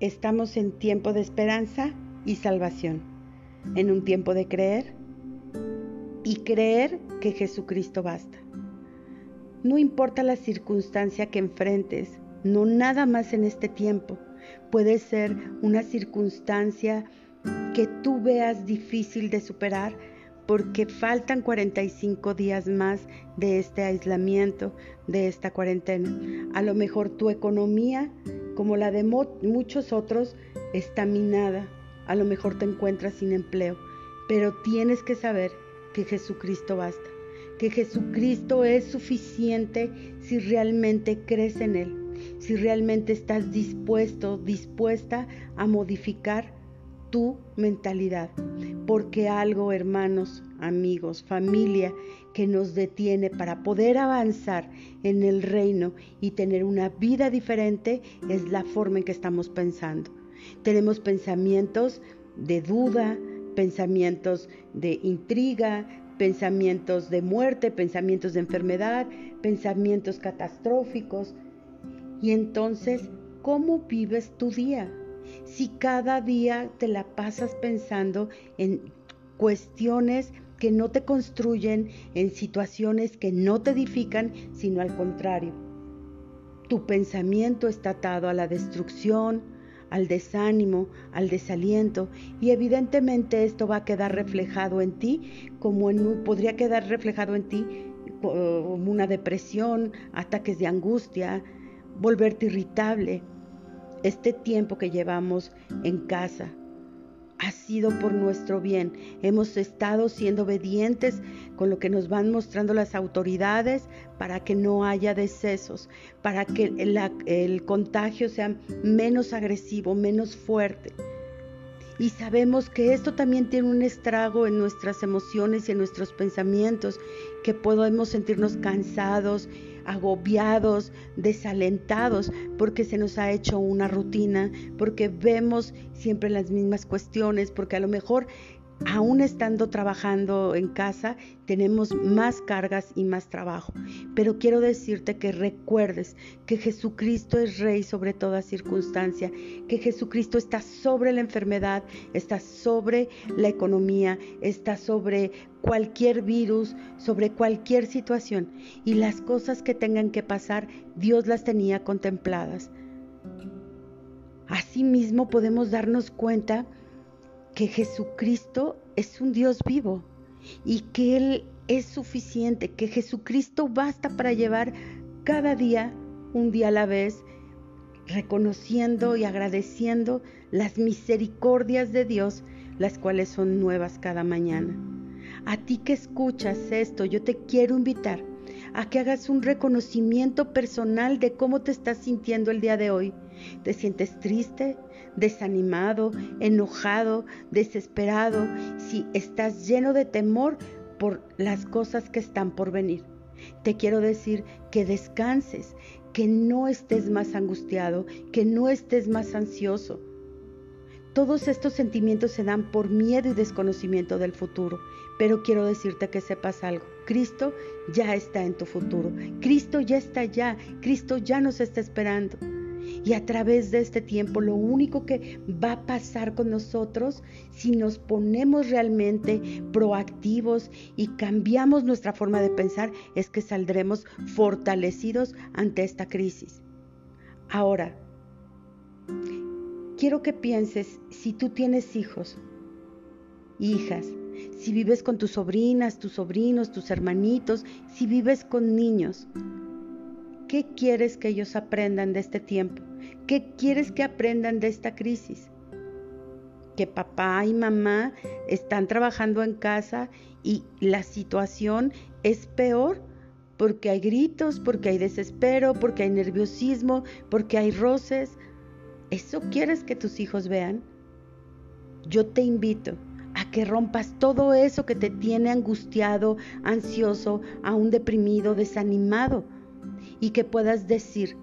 Estamos en tiempo de esperanza y salvación, en un tiempo de creer y creer que Jesucristo basta. No importa la circunstancia que enfrentes, no nada más en este tiempo. Puede ser una circunstancia que tú veas difícil de superar porque faltan 45 días más de este aislamiento, de esta cuarentena. A lo mejor tu economía como la de muchos otros, está minada. A lo mejor te encuentras sin empleo, pero tienes que saber que Jesucristo basta, que Jesucristo es suficiente si realmente crees en Él, si realmente estás dispuesto, dispuesta a modificar tu mentalidad. Porque algo, hermanos, amigos, familia, que nos detiene para poder avanzar en el reino y tener una vida diferente es la forma en que estamos pensando. Tenemos pensamientos de duda, pensamientos de intriga, pensamientos de muerte, pensamientos de enfermedad, pensamientos catastróficos. Y entonces, ¿cómo vives tu día? Si cada día te la pasas pensando en cuestiones que no te construyen, en situaciones que no te edifican, sino al contrario. Tu pensamiento está atado a la destrucción, al desánimo, al desaliento y evidentemente esto va a quedar reflejado en ti como en podría quedar reflejado en ti como una depresión, ataques de angustia, volverte irritable. Este tiempo que llevamos en casa, ha sido por nuestro bien. Hemos estado siendo obedientes con lo que nos van mostrando las autoridades para que no haya decesos, para que el, contagio sea menos agresivo, menos fuerte. Y sabemos que esto también tiene un estrago en nuestras emociones y en nuestros pensamientos, que podemos sentirnos cansados, agobiados, desalentados, porque se nos ha hecho una rutina, porque vemos siempre las mismas cuestiones, porque a lo mejor aún estando trabajando en casa, tenemos más cargas y más trabajo. Pero quiero decirte que recuerdes que Jesucristo es Rey sobre toda circunstancia, que Jesucristo está sobre la enfermedad, está sobre la economía, está sobre cualquier virus, sobre cualquier situación. Y las cosas que tengan que pasar, Dios las tenía contempladas. Asimismo podemos darnos cuenta que Jesucristo es un Dios vivo y que Él es suficiente, que Jesucristo basta para llevar cada día, un día a la vez, reconociendo y agradeciendo las misericordias de Dios, las cuales son nuevas cada mañana. A ti que escuchas esto, yo te quiero invitar a que hagas un reconocimiento personal de cómo te estás sintiendo el día de hoy. ¿Te sientes triste, desanimado, enojado, desesperado? Si estás lleno de temor por las cosas que están por venir. Te quiero decir que descanses, que no estés más angustiado, que no estés más ansioso. Todos estos sentimientos se dan por miedo y desconocimiento del futuro, pero quiero decirte que sepas algo. Cristo ya está en tu futuro. Cristo ya está allá. Cristo ya nos está esperando. Y a través de este tiempo lo único que va a pasar con nosotros si nos ponemos realmente proactivos y cambiamos nuestra forma de pensar es que saldremos fortalecidos ante esta crisis. Ahora, quiero que pienses si tú tienes hijos, hijas, si vives con tus sobrinas, tus sobrinos, tus hermanitos, si vives con niños. ¿Qué quieres que ellos aprendan de este tiempo? ¿Qué quieres que aprendan de esta crisis? Que papá y mamá están trabajando en casa y la situación es peor porque hay gritos, porque hay desespero, porque hay nerviosismo, porque hay roces. ¿Eso quieres que tus hijos vean? Yo te invito a que rompas todo eso que te tiene angustiado, ansioso, aún deprimido, desanimado y que puedas decir,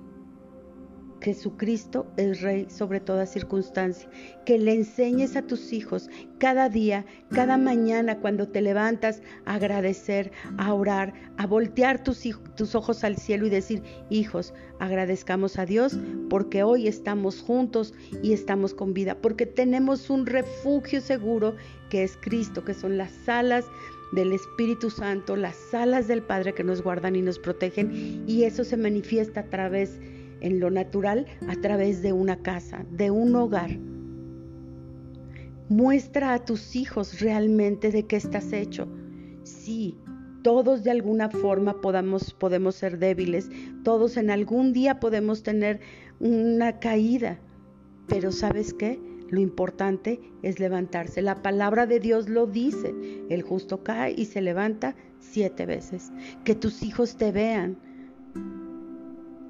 Jesucristo es Rey sobre toda circunstancia. Que le enseñes a tus hijos cada día, cada mañana cuando te levantas a agradecer, a orar, a voltear tus, tus ojos al cielo y decir, hijos, agradezcamos a Dios porque hoy estamos juntos y estamos con vida, porque tenemos un refugio seguro que es Cristo, que son las alas del Espíritu Santo, las alas del Padre que nos guardan y nos protegen, y eso se manifiesta a través en lo natural a través de una casa, de un hogar. Muestra a tus hijos realmente de qué estás hecho. Sí, todos de alguna forma podemos ser débiles, todos en algún día podemos tener una caída, pero ¿sabes qué? Lo importante es levantarse. La palabra de Dios lo dice. El justo cae y se levanta siete veces. Que tus hijos te vean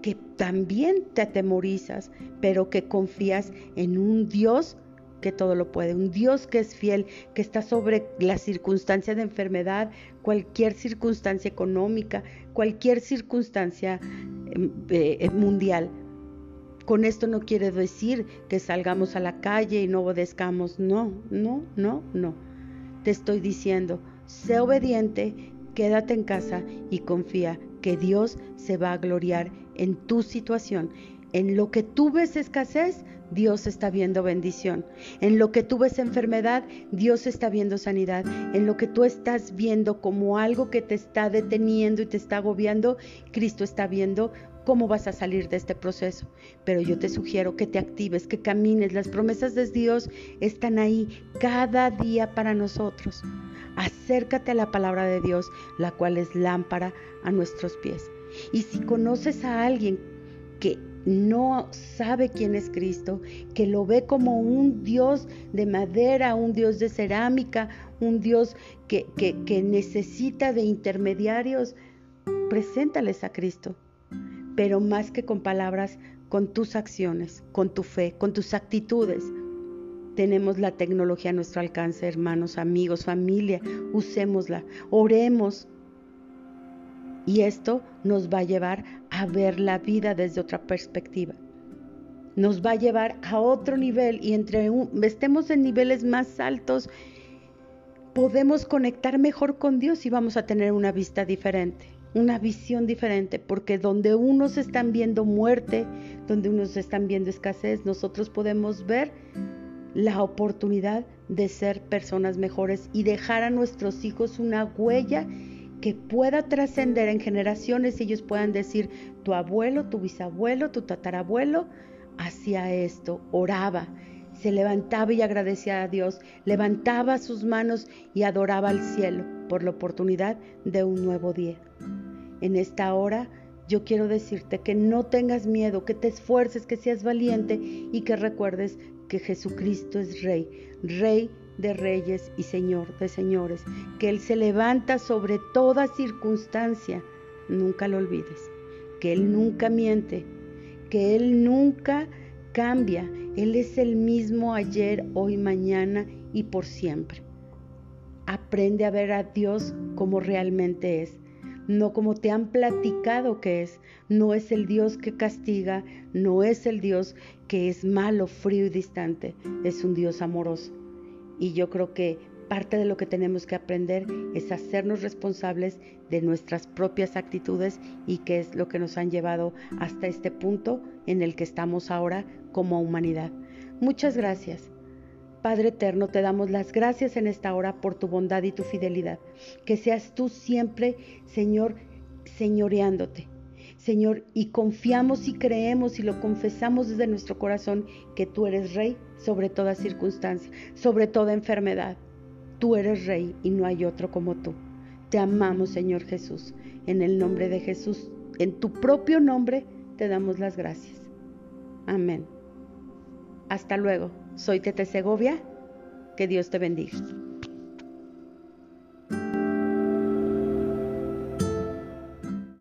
que también te atemorizas, pero que confías en un Dios que todo lo puede, un Dios que es fiel, que está sobre la circunstancia de enfermedad, cualquier circunstancia económica, cualquier circunstancia em, eh, mundial. Con esto no quiere decir que salgamos a la calle y no obedezcamos, no, no, no, no. Te estoy diciendo, sé obediente, quédate en casa y confía que Dios se va a gloriar en tu situación. En lo que tú ves escasez, Dios está viendo bendición. En lo que tú ves enfermedad, Dios está viendo sanidad. En lo que tú estás viendo como algo que te está deteniendo y te está agobiando, Cristo está viendo cómo vas a salir de este proceso. Pero yo te sugiero que te actives, que camines. Las promesas de Dios están ahí cada día para nosotros. Acércate a la palabra de Dios, la cual es lámpara a nuestros pies. Y si conoces a alguien que no sabe quién es Cristo, que lo ve como un Dios de madera, un Dios de cerámica, un Dios que, que necesita de intermediarios, preséntales a Cristo. Pero más que con palabras, con tus acciones, con tu fe, con tus actitudes. Tenemos la tecnología a nuestro alcance, hermanos, amigos, familia. Usémosla, oremos. Y esto nos va a llevar a ver la vida desde otra perspectiva. Nos va a llevar a otro nivel y entre estemos en niveles más altos, podemos conectar mejor con Dios y vamos a tener una vista diferente, una visión diferente, porque donde unos están viendo muerte, donde unos están viendo escasez, nosotros podemos ver la oportunidad de ser personas mejores y dejar a nuestros hijos una huella que pueda trascender en generaciones y ellos puedan decir, tu abuelo, tu bisabuelo, tu tatarabuelo hacía esto, oraba, se levantaba y agradecía a Dios, levantaba sus manos y adoraba al cielo por la oportunidad de un nuevo día. En esta hora yo quiero decirte que no tengas miedo, que te esfuerces, que seas valiente y que recuerdes que Jesucristo es Rey, Rey de reyes y Señor de señores, que Él se levanta sobre toda circunstancia. Nunca lo olvides, que Él nunca miente, que Él nunca cambia. Él es el mismo ayer, hoy, mañana y por siempre. Aprende a ver a Dios como realmente es no como te han platicado que es. No es el Dios que castiga, no es el Dios que es malo, frío y distante, es un Dios amoroso. Y yo creo que parte de lo que tenemos que aprender es hacernos responsables de nuestras propias actitudes y qué es lo que nos han llevado hasta este punto en el que estamos ahora como humanidad. Muchas gracias. Padre eterno, te damos las gracias en esta hora por tu bondad y tu fidelidad. Que seas tú siempre, Señor, señoreándote. Señor, y confiamos y creemos y lo confesamos desde nuestro corazón que tú eres rey sobre toda circunstancia, sobre toda enfermedad. Tú eres rey y no hay otro como tú. Te amamos, Señor Jesús. En el nombre de Jesús, en tu propio nombre, te damos las gracias. Amén. Hasta luego. Soy Tete Segovia. Que Dios te bendiga.